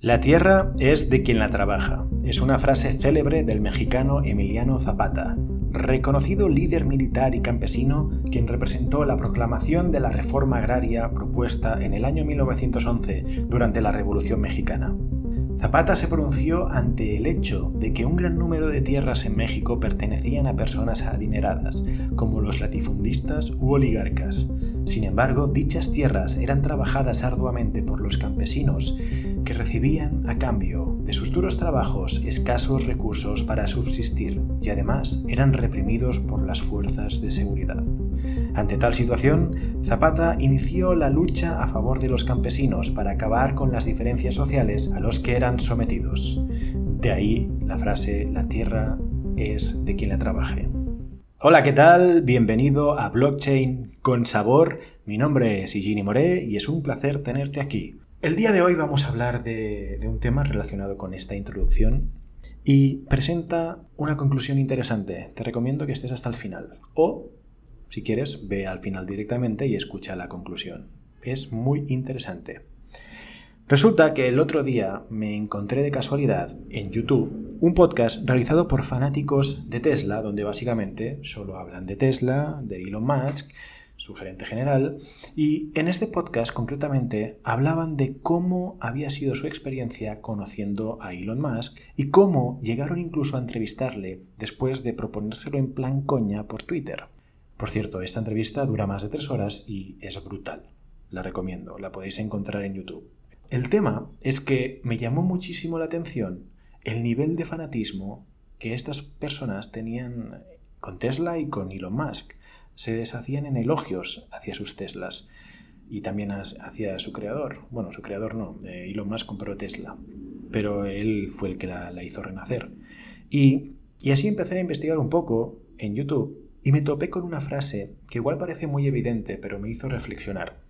La tierra es de quien la trabaja. Es una frase célebre del mexicano Emiliano Zapata, reconocido líder militar y campesino quien representó la proclamación de la reforma agraria propuesta en el año 1911 durante la Revolución Mexicana. Zapata se pronunció ante el hecho de que un gran número de tierras en México pertenecían a personas adineradas, como los latifundistas u oligarcas. Sin embargo, dichas tierras eran trabajadas arduamente por los campesinos, que recibían a cambio de sus duros trabajos escasos recursos para subsistir y además eran reprimidos por las fuerzas de seguridad. Ante tal situación, Zapata inició la lucha a favor de los campesinos para acabar con las diferencias sociales a los que eran sometidos. De ahí la frase la tierra es de quien la trabaje. Hola, ¿qué tal? Bienvenido a Blockchain con sabor. Mi nombre es Igini Moré y es un placer tenerte aquí. El día de hoy vamos a hablar de, un tema relacionado con esta introducción y presenta una conclusión interesante. Te recomiendo que estés hasta el final o, si quieres, ve al final directamente y escucha la conclusión. Es muy interesante. Resulta que el otro día me encontré de casualidad en YouTube un podcast realizado por fanáticos de Tesla, donde básicamente solo hablan de Tesla, de Elon Musk, su gerente general, y en este podcast concretamente hablaban de cómo había sido su experiencia conociendo a Elon Musk y cómo llegaron incluso a entrevistarle después de proponérselo en plan coña por Twitter. Por cierto, esta entrevista dura más de tres horas y es brutal. La recomiendo, la podéis encontrar en YouTube. El tema es que me llamó muchísimo la atención el nivel de fanatismo que estas personas tenían con Tesla y con Elon Musk se deshacían en elogios hacia sus Teslas y también hacia su creador. Bueno, su creador no, eh, Elon Musk compró Tesla, pero él fue el que la, hizo renacer. Y, y así empecé a investigar un poco en YouTube y me topé con una frase que igual parece muy evidente, pero me hizo reflexionar.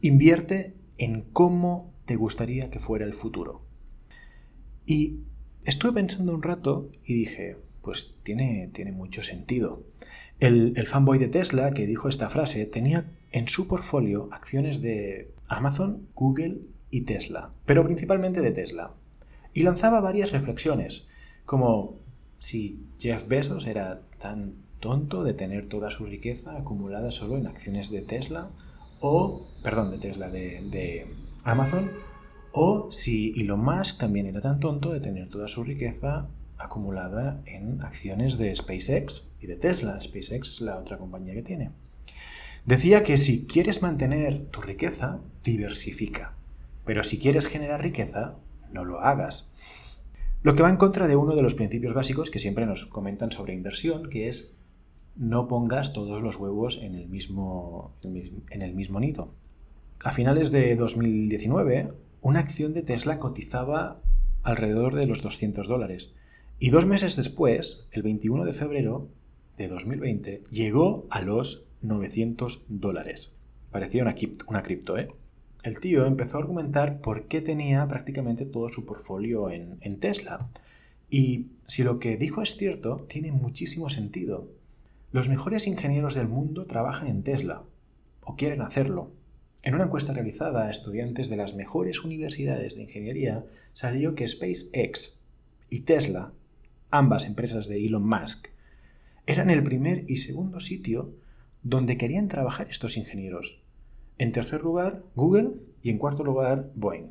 Invierte en cómo te gustaría que fuera el futuro. Y estuve pensando un rato y dije, pues tiene, tiene mucho sentido. El, el, fanboy de Tesla que dijo esta frase tenía en su portfolio acciones de Amazon, Google y Tesla, pero principalmente de Tesla. Y lanzaba varias reflexiones, como si Jeff Bezos era tan tonto de tener toda su riqueza acumulada solo en acciones de Tesla, o, perdón, de Tesla, de, de Amazon, o si Elon Musk también era tan tonto de tener toda su riqueza acumulada en acciones de SpaceX y de Tesla. SpaceX es la otra compañía que tiene. Decía que si quieres mantener tu riqueza, diversifica. Pero si quieres generar riqueza, no lo hagas. Lo que va en contra de uno de los principios básicos que siempre nos comentan sobre inversión, que es no pongas todos los huevos en el mismo, en el mismo nido. A finales de 2019, una acción de Tesla cotizaba alrededor de los 200 dólares y dos meses después, el 21 de febrero de 2020, llegó a los 900 dólares. Parecía una, cripto, ¿eh? El tío empezó a argumentar por qué tenía prácticamente todo su portfolio en, en Tesla. Y si lo que dijo es cierto, tiene muchísimo sentido. Los mejores ingenieros del mundo trabajan en Tesla, o quieren hacerlo. En una encuesta realizada a estudiantes de las mejores universidades de ingeniería, salió que SpaceX y Tesla ambas empresas de Elon Musk, eran el primer y segundo sitio donde querían trabajar estos ingenieros. En tercer lugar, Google y en cuarto lugar, Boeing.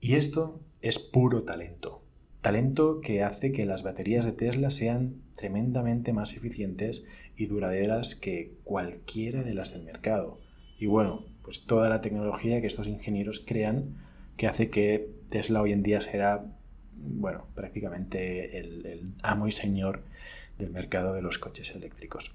Y esto es puro talento. Talento que hace que las baterías de Tesla sean tremendamente más eficientes y duraderas que cualquiera de las del mercado. Y bueno, pues toda la tecnología que estos ingenieros crean que hace que Tesla hoy en día sea bueno, prácticamente el, amo y señor del mercado de los coches eléctricos.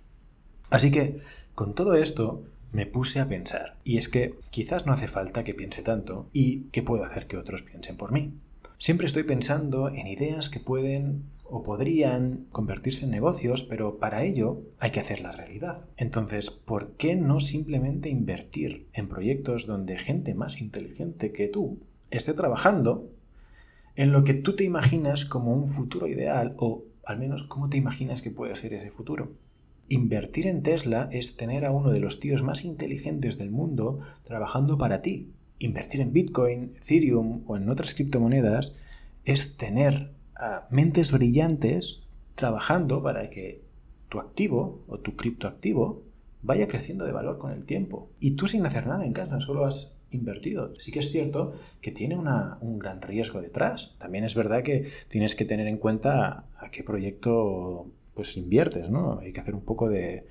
Así que, con todo esto, me puse a pensar, y es que quizás no hace falta que piense tanto y que puedo hacer que otros piensen por mí. Siempre estoy pensando en ideas que pueden o podrían convertirse en negocios, pero para ello hay que hacer la realidad. Entonces, ¿por qué no simplemente invertir en proyectos donde gente más inteligente que tú esté trabajando en lo que tú te imaginas como un futuro ideal o al menos cómo te imaginas que puede ser ese futuro. Invertir en Tesla es tener a uno de los tíos más inteligentes del mundo trabajando para ti invertir en Bitcoin, Ethereum o en otras criptomonedas es tener ah, mentes brillantes trabajando para que tu activo o tu criptoactivo vaya creciendo de valor con el tiempo. Y tú sin hacer nada en casa, solo has invertido. Sí que es cierto que tiene un gran riesgo detrás. También es verdad que tienes que tener en cuenta a qué proyecto pues inviertes, ¿no? Hay que hacer un poco de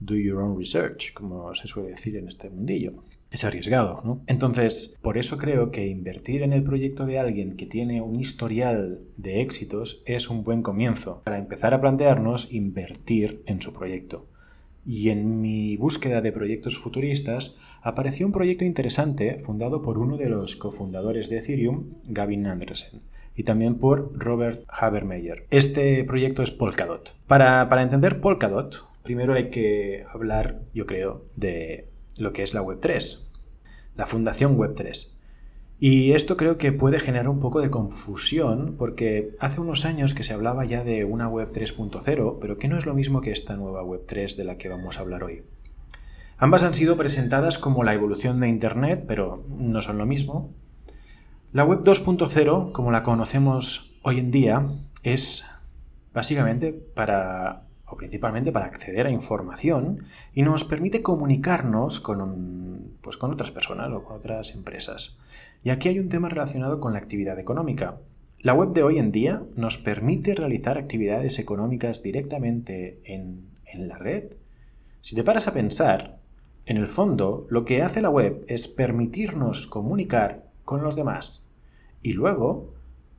do your own research, como se suele decir en este mundillo. Es arriesgado, ¿no? Entonces, por eso creo que invertir en el proyecto de alguien que tiene un historial de éxitos es un buen comienzo para empezar a plantearnos invertir en su proyecto. Y en mi búsqueda de proyectos futuristas apareció un proyecto interesante fundado por uno de los cofundadores de Ethereum, Gavin Anderson, y también por Robert Habermeyer. Este proyecto es Polkadot. Para, para entender Polkadot, primero hay que hablar, yo creo, de lo que es la Web3, la fundación Web3. Y esto creo que puede generar un poco de confusión porque hace unos años que se hablaba ya de una web 3.0, pero que no es lo mismo que esta nueva web 3 de la que vamos a hablar hoy. Ambas han sido presentadas como la evolución de Internet, pero no son lo mismo. La web 2.0, como la conocemos hoy en día, es básicamente para o principalmente para acceder a información y nos permite comunicarnos con, pues con otras personas o con otras empresas. Y aquí hay un tema relacionado con la actividad económica. La web de hoy en día nos permite realizar actividades económicas directamente en, en la red. Si te paras a pensar, en el fondo lo que hace la web es permitirnos comunicar con los demás. Y luego,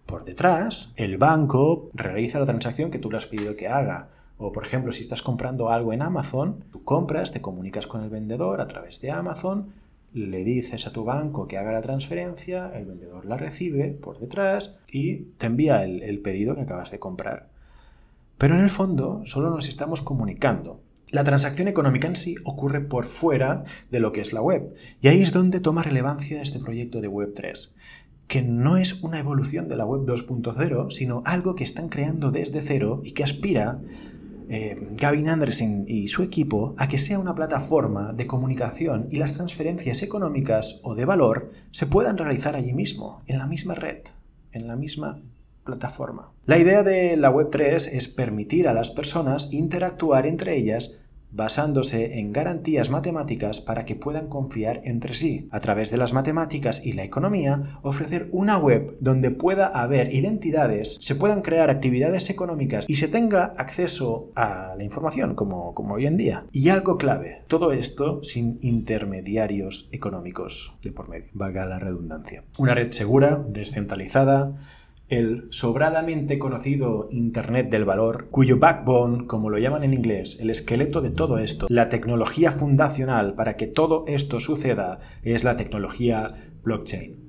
por detrás, el banco realiza la transacción que tú le has pedido que haga o por ejemplo, si estás comprando algo en Amazon, tú compras, te comunicas con el vendedor a través de Amazon, le dices a tu banco que haga la transferencia, el vendedor la recibe por detrás y te envía el, pedido que acabas de comprar. Pero en el fondo solo nos estamos comunicando. La transacción económica en sí ocurre por fuera de lo que es la web. Y ahí es donde toma relevancia este proyecto de Web3, que no es una evolución de la web 2.0, sino algo que están creando desde cero y que aspira eh, Gavin Anderson y su equipo a que sea una plataforma de comunicación y las transferencias económicas o de valor se puedan realizar allí mismo, en la misma red, en la misma plataforma. La idea de la Web3 es permitir a las personas interactuar entre ellas basándose en garantías matemáticas para que puedan confiar entre sí. A través de las matemáticas y la economía, ofrecer una web donde pueda haber identidades, se puedan crear actividades económicas y se tenga acceso a la información como, como hoy en día. Y algo clave, todo esto sin intermediarios económicos de por medio, valga la redundancia. Una red segura, descentralizada, el sobradamente conocido Internet del Valor, cuyo backbone, como lo llaman en inglés, el esqueleto de todo esto, la tecnología fundacional para que todo esto suceda, es la tecnología blockchain.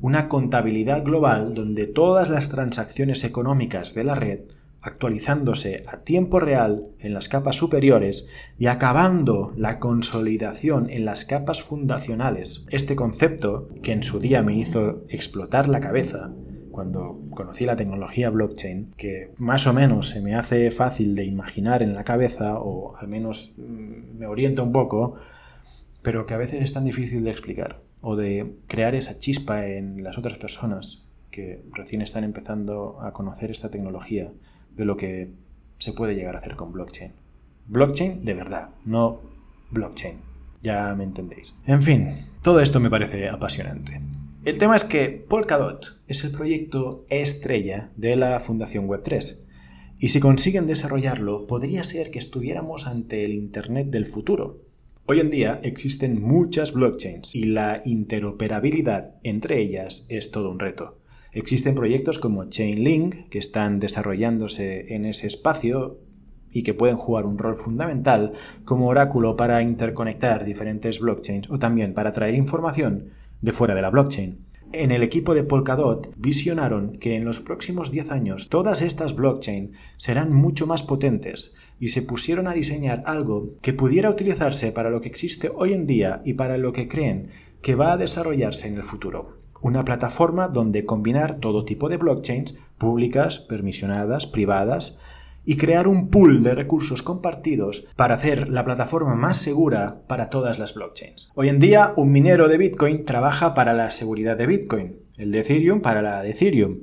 Una contabilidad global donde todas las transacciones económicas de la red actualizándose a tiempo real en las capas superiores y acabando la consolidación en las capas fundacionales. Este concepto, que en su día me hizo explotar la cabeza, cuando conocí la tecnología blockchain, que más o menos se me hace fácil de imaginar en la cabeza, o al menos mm, me orienta un poco, pero que a veces es tan difícil de explicar, o de crear esa chispa en las otras personas que recién están empezando a conocer esta tecnología, de lo que se puede llegar a hacer con blockchain. Blockchain de verdad, no blockchain. Ya me entendéis. En fin, todo esto me parece apasionante. El tema es que Polkadot es el proyecto estrella de la Fundación Web3. Y si consiguen desarrollarlo, podría ser que estuviéramos ante el Internet del futuro. Hoy en día existen muchas blockchains y la interoperabilidad entre ellas es todo un reto. Existen proyectos como Chainlink que están desarrollándose en ese espacio y que pueden jugar un rol fundamental como oráculo para interconectar diferentes blockchains o también para traer información de fuera de la blockchain. En el equipo de Polkadot visionaron que en los próximos 10 años todas estas blockchain serán mucho más potentes y se pusieron a diseñar algo que pudiera utilizarse para lo que existe hoy en día y para lo que creen que va a desarrollarse en el futuro. Una plataforma donde combinar todo tipo de blockchains, públicas, permisionadas, privadas, y crear un pool de recursos compartidos para hacer la plataforma más segura para todas las blockchains. Hoy en día, un minero de Bitcoin trabaja para la seguridad de Bitcoin, el de Ethereum para la de Ethereum.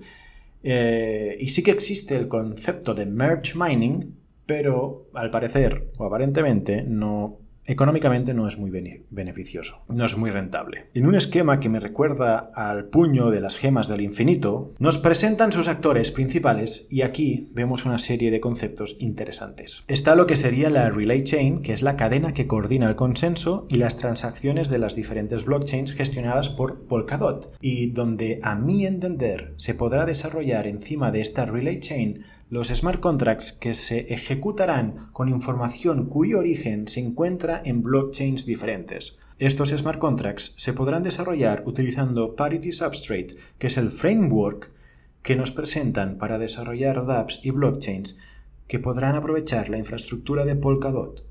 Eh, y sí que existe el concepto de merge mining, pero al parecer o aparentemente no económicamente no es muy beneficioso, no es muy rentable. En un esquema que me recuerda al puño de las gemas del infinito, nos presentan sus actores principales y aquí vemos una serie de conceptos interesantes. Está lo que sería la Relay Chain, que es la cadena que coordina el consenso y las transacciones de las diferentes blockchains gestionadas por Polkadot, y donde a mi entender se podrá desarrollar encima de esta Relay Chain los smart contracts que se ejecutarán con información cuyo origen se encuentra en blockchains diferentes. Estos smart contracts se podrán desarrollar utilizando Parity Substrate, que es el framework que nos presentan para desarrollar dApps y blockchains que podrán aprovechar la infraestructura de Polkadot,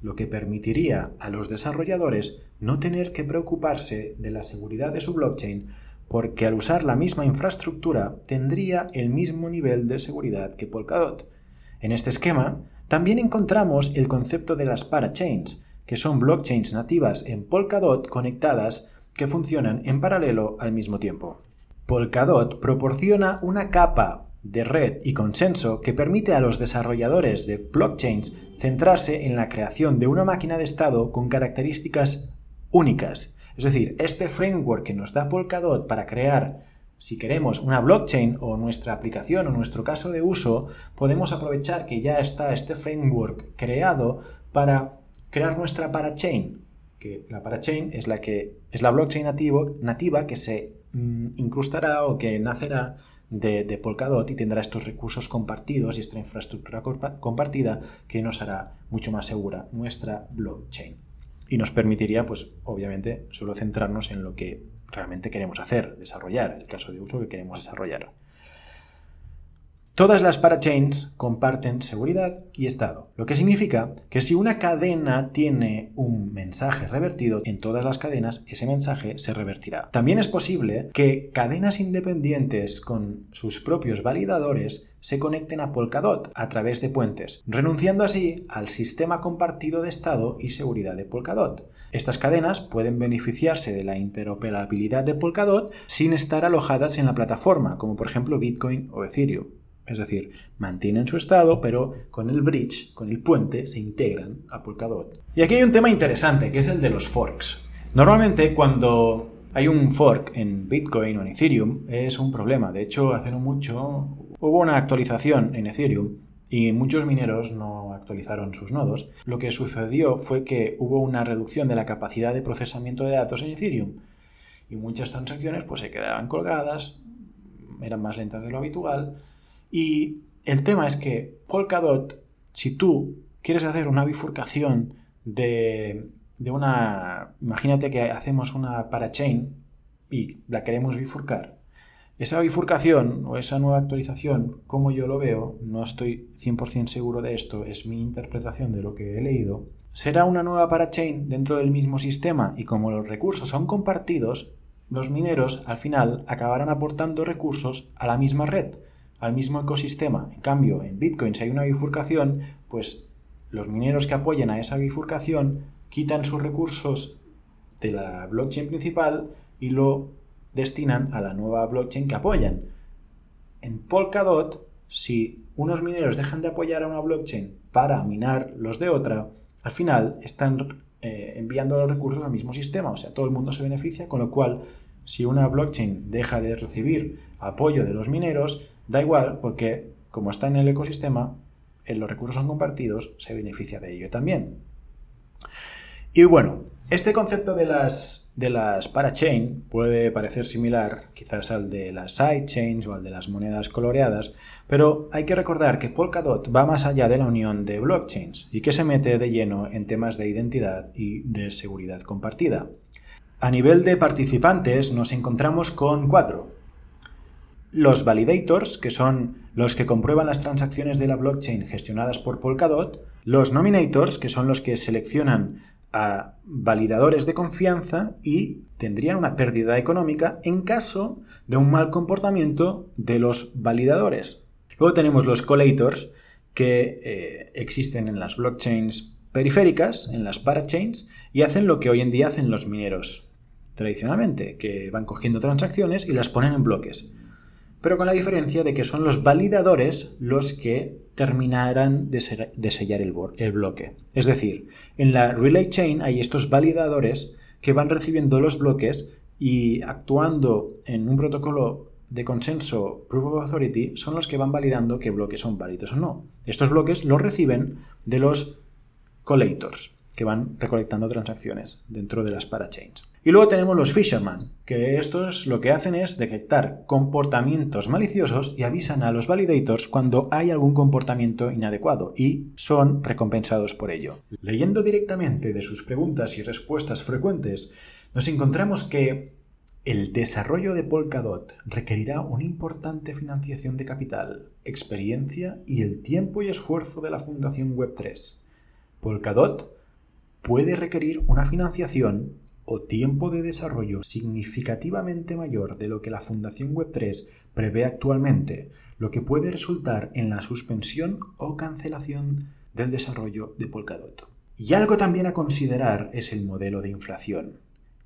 lo que permitiría a los desarrolladores no tener que preocuparse de la seguridad de su blockchain porque al usar la misma infraestructura tendría el mismo nivel de seguridad que Polkadot. En este esquema también encontramos el concepto de las parachains, que son blockchains nativas en Polkadot conectadas que funcionan en paralelo al mismo tiempo. Polkadot proporciona una capa de red y consenso que permite a los desarrolladores de blockchains centrarse en la creación de una máquina de estado con características únicas es decir, este framework que nos da Polkadot para crear, si queremos, una blockchain o nuestra aplicación o nuestro caso de uso, podemos aprovechar que ya está este framework creado para crear nuestra parachain, que la parachain es la que es la blockchain nativa que se mm, incrustará o que nacerá de, de, Polkadot y tendrá estos recursos compartidos y esta infraestructura compartida que nos hará mucho más segura nuestra blockchain y nos permitiría, pues obviamente, solo centrarnos en lo que realmente queremos hacer, desarrollar, el caso de uso que queremos desarrollar. Todas las parachains comparten seguridad y estado, lo que significa que si una cadena tiene un mensaje revertido, en todas las cadenas ese mensaje se revertirá. También es posible que cadenas independientes con sus propios validadores se conecten a Polkadot a través de puentes, renunciando así al sistema compartido de estado y seguridad de Polkadot. Estas cadenas pueden beneficiarse de la interoperabilidad de Polkadot sin estar alojadas en la plataforma, como por ejemplo Bitcoin o Ethereum. Es decir, mantienen su estado, pero con el bridge, con el puente, se integran a Polkadot. Y aquí hay un tema interesante, que es el de los forks. Normalmente cuando hay un fork en Bitcoin o en Ethereum es un problema. De hecho, hace no mucho hubo una actualización en Ethereum y muchos mineros no actualizaron sus nodos. Lo que sucedió fue que hubo una reducción de la capacidad de procesamiento de datos en Ethereum y muchas transacciones pues se quedaban colgadas, eran más lentas de lo habitual y el tema es que Polkadot, si tú quieres hacer una bifurcación de, de una... Imagínate que hacemos una parachain y la queremos bifurcar. Esa bifurcación o esa nueva actualización, como yo lo veo, no estoy 100% seguro de esto, es mi interpretación de lo que he leído, será una nueva parachain dentro del mismo sistema y como los recursos son compartidos, los mineros al final acabarán aportando recursos a la misma red al mismo ecosistema. En cambio, en Bitcoin, si hay una bifurcación, pues los mineros que apoyen a esa bifurcación quitan sus recursos de la blockchain principal y lo destinan a la nueva blockchain que apoyan. En Polkadot, si unos mineros dejan de apoyar a una blockchain para minar los de otra, al final están eh, enviando los recursos al mismo sistema, o sea, todo el mundo se beneficia, con lo cual, si una blockchain deja de recibir apoyo de los mineros, Da igual porque como está en el ecosistema, en los recursos son compartidos, se beneficia de ello también. Y bueno, este concepto de las, de las parachain puede parecer similar quizás al de las sidechains o al de las monedas coloreadas, pero hay que recordar que Polkadot va más allá de la unión de blockchains y que se mete de lleno en temas de identidad y de seguridad compartida. A nivel de participantes nos encontramos con cuatro, los validators, que son los que comprueban las transacciones de la blockchain gestionadas por Polkadot, los nominators, que son los que seleccionan a validadores de confianza y tendrían una pérdida económica en caso de un mal comportamiento de los validadores. Luego tenemos los collators, que eh, existen en las blockchains periféricas, en las parachains, y hacen lo que hoy en día hacen los mineros tradicionalmente, que van cogiendo transacciones y las ponen en bloques. Pero con la diferencia de que son los validadores los que terminarán de, sellar el, bloque. Es decir, en la Relay Chain hay estos validadores que van recibiendo los bloques y actuando en un protocolo de consenso Proof of Authority son los que van validando qué bloques son válidos o no. Estos bloques los reciben de los collators, que van recolectando transacciones dentro de las parachains. Y luego tenemos los fisherman, que estos lo que hacen es detectar comportamientos maliciosos y avisan a los validators cuando hay algún comportamiento inadecuado y son recompensados por ello. Leyendo directamente de sus preguntas y respuestas frecuentes, nos encontramos que el desarrollo de Polkadot requerirá una importante financiación de capital, experiencia y el tiempo y esfuerzo de la Fundación Web3. Polkadot puede requerir una financiación o tiempo de desarrollo significativamente mayor de lo que la Fundación Web3 prevé actualmente, lo que puede resultar en la suspensión o cancelación del desarrollo de Polkadot. Y algo también a considerar es el modelo de inflación.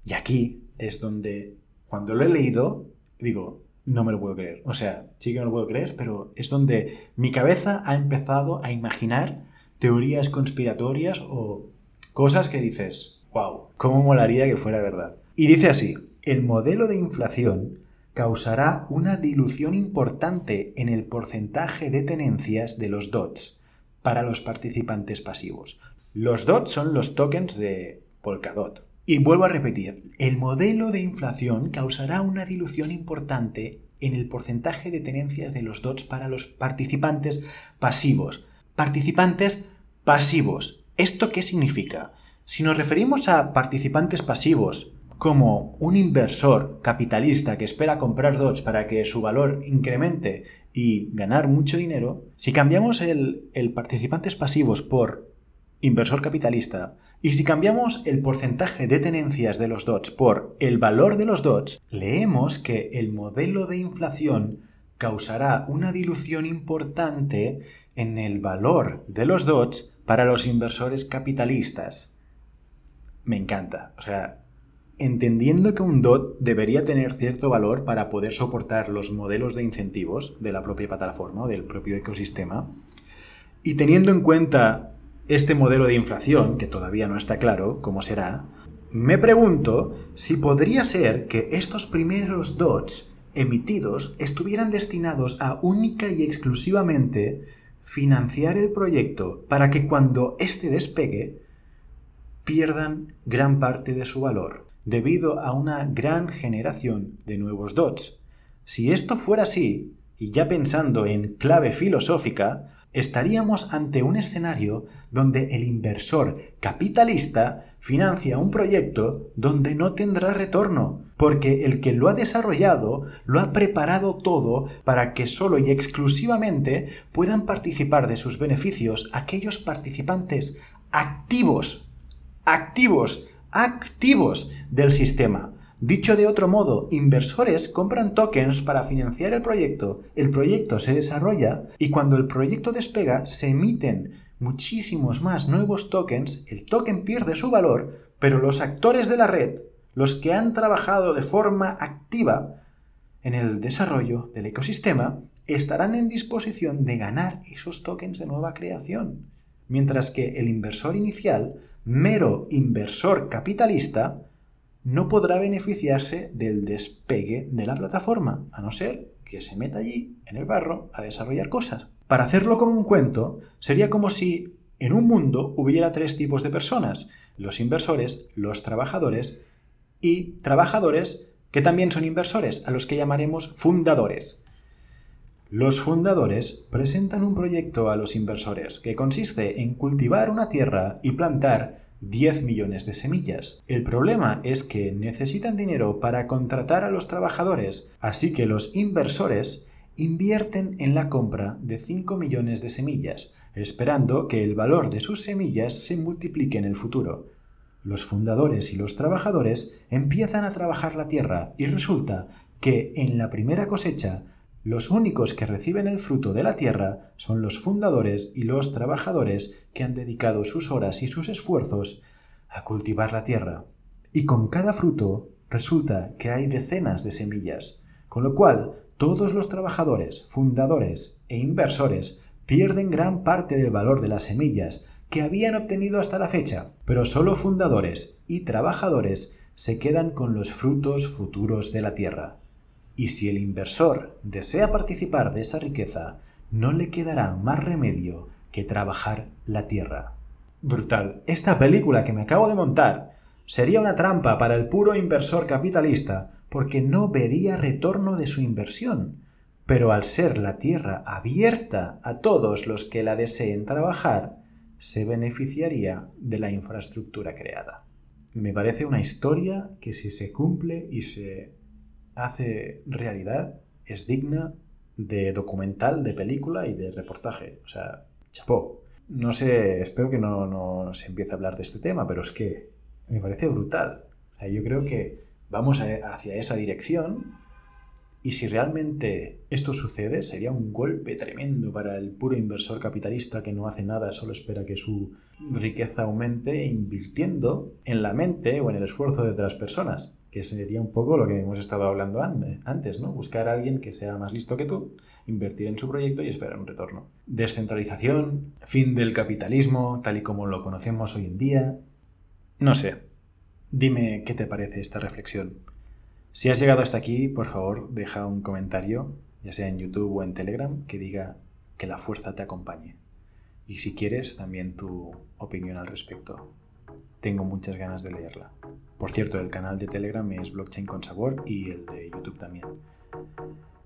Y aquí es donde cuando lo he leído, digo, no me lo puedo creer. O sea, sí que no lo puedo creer, pero es donde mi cabeza ha empezado a imaginar teorías conspiratorias o cosas que dices, wow, ¿cómo molaría que fuera verdad? Y dice así, el modelo de inflación causará una dilución importante en el porcentaje de tenencias de los DOTs para los participantes pasivos. Los DOTs son los tokens de Polkadot. Y vuelvo a repetir, el modelo de inflación causará una dilución importante en el porcentaje de tenencias de los DOTs para los participantes pasivos. Participantes pasivos. ¿Esto qué significa? Si nos referimos a participantes pasivos como un inversor capitalista que espera comprar DOTs para que su valor incremente y ganar mucho dinero, si cambiamos el, participantes pasivos por inversor capitalista, y si cambiamos el porcentaje de tenencias de los DOTs por el valor de los DOTs, leemos que el modelo de inflación causará una dilución importante en el valor de los DOTs para los inversores capitalistas. Me encanta. O sea, entendiendo que un DOT debería tener cierto valor para poder soportar los modelos de incentivos de la propia plataforma o del propio ecosistema, y teniendo en cuenta este modelo de inflación, que todavía no está claro cómo será, me pregunto si podría ser que estos primeros DOTs emitidos estuvieran destinados a única y exclusivamente financiar el proyecto para que cuando éste despegue pierdan gran parte de su valor debido a una gran generación de nuevos DOTs. Si esto fuera así, y ya pensando en clave filosófica, estaríamos ante un escenario donde el inversor capitalista financia un proyecto donde no tendrá retorno, porque el que lo ha desarrollado lo ha preparado todo para que solo y exclusivamente puedan participar de sus beneficios aquellos participantes activos, activos, activos del sistema Dicho de otro modo, inversores compran tokens para financiar el proyecto, el proyecto se desarrolla y cuando el proyecto despega se emiten muchísimos más nuevos tokens, el token pierde su valor, pero los actores de la red, los que han trabajado de forma activa en el desarrollo del ecosistema, estarán en disposición de ganar esos tokens de nueva creación. Mientras que el inversor inicial, mero inversor capitalista, no podrá beneficiarse del despegue de la plataforma, a no ser que se meta allí, en el barro, a desarrollar cosas. Para hacerlo como un cuento, sería como si en un mundo hubiera tres tipos de personas, los inversores, los trabajadores y trabajadores que también son inversores, a los que llamaremos fundadores. Los fundadores presentan un proyecto a los inversores que consiste en cultivar una tierra y plantar 10 millones de semillas. El problema es que necesitan dinero para contratar a los trabajadores, así que los inversores invierten en la compra de 5 millones de semillas, esperando que el valor de sus semillas se multiplique en el futuro. Los fundadores y los trabajadores empiezan a trabajar la tierra y resulta que en la primera cosecha Los únicos que reciben el fruto de la tierra son los fundadores y los trabajadores que han dedicado sus horas y sus esfuerzos a cultivar la tierra. Y con cada fruto resulta que hay decenas de semillas, con lo cual todos los trabajadores, fundadores e inversores pierden gran parte del valor de las semillas que habían obtenido hasta la fecha, pero solo fundadores y trabajadores se quedan con los frutos futuros de la tierra. Y si el inversor desea participar de esa riqueza, no le quedará más remedio que trabajar la tierra. Brutal. Esta película que me acabo de montar sería una trampa para el puro inversor capitalista porque no vería retorno de su inversión. Pero al ser la tierra abierta a todos los que la deseen trabajar, se beneficiaría de la infraestructura creada. Me parece una historia que si se cumple y se hace realidad es digna de documental, de película y de reportaje. O sea, chapó. No sé, espero que no, no se empiece a hablar de este tema, pero es que me parece brutal. Yo creo que vamos hacia esa dirección y si realmente esto sucede, sería un golpe tremendo para el puro inversor capitalista que no hace nada, solo espera que su riqueza aumente invirtiendo en la mente o en el esfuerzo de otras personas, que sería un poco lo que hemos estado hablando antes, ¿no? Buscar a alguien que sea más listo que tú, invertir en su proyecto y esperar un retorno. Descentralización, fin del capitalismo, tal y como lo conocemos hoy en día. No sé. Dime qué te parece esta reflexión. Si has llegado hasta aquí, por favor, deja un comentario, ya sea en YouTube o en Telegram, que diga que la fuerza te acompañe. Y si quieres, también tu opinión al respecto. Tengo muchas ganas de leerla. Por cierto, el canal de Telegram es Blockchain con Sabor y el de YouTube también.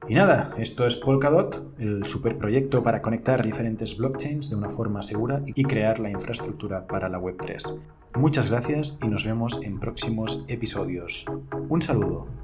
Y nada, esto es Polkadot, el superproyecto para conectar diferentes blockchains de una forma segura y crear la infraestructura para la Web3. Muchas gracias y nos vemos en próximos episodios. Un saludo.